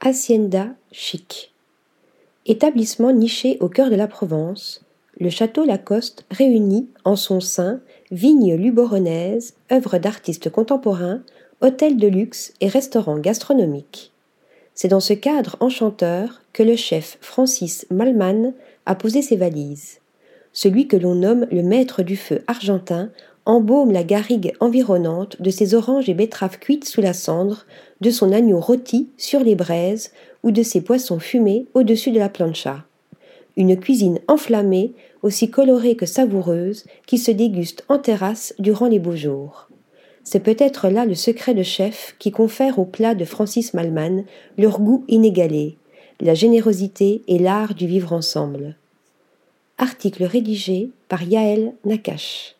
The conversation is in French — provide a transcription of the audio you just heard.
Hacienda chic. Établissement niché au cœur de la Provence, le château Lacoste réunit en son sein vignes luboronnaises, œuvres d'artistes contemporains, hôtels de luxe et restaurants gastronomiques. C'est dans ce cadre enchanteur que le chef Francis Malman a posé ses valises. Celui que l'on nomme le maître du feu argentin embaume la garrigue environnante de ses oranges et betteraves cuites sous la cendre, de son agneau rôti sur les braises ou de ses poissons fumés au-dessus de la plancha. Une cuisine enflammée, aussi colorée que savoureuse, qui se déguste en terrasse durant les beaux jours. C'est peut-être là le secret de chef qui confère aux plats de Francis Malman leur goût inégalé, la générosité et l'art du vivre ensemble. Article rédigé par Yaël Nakache.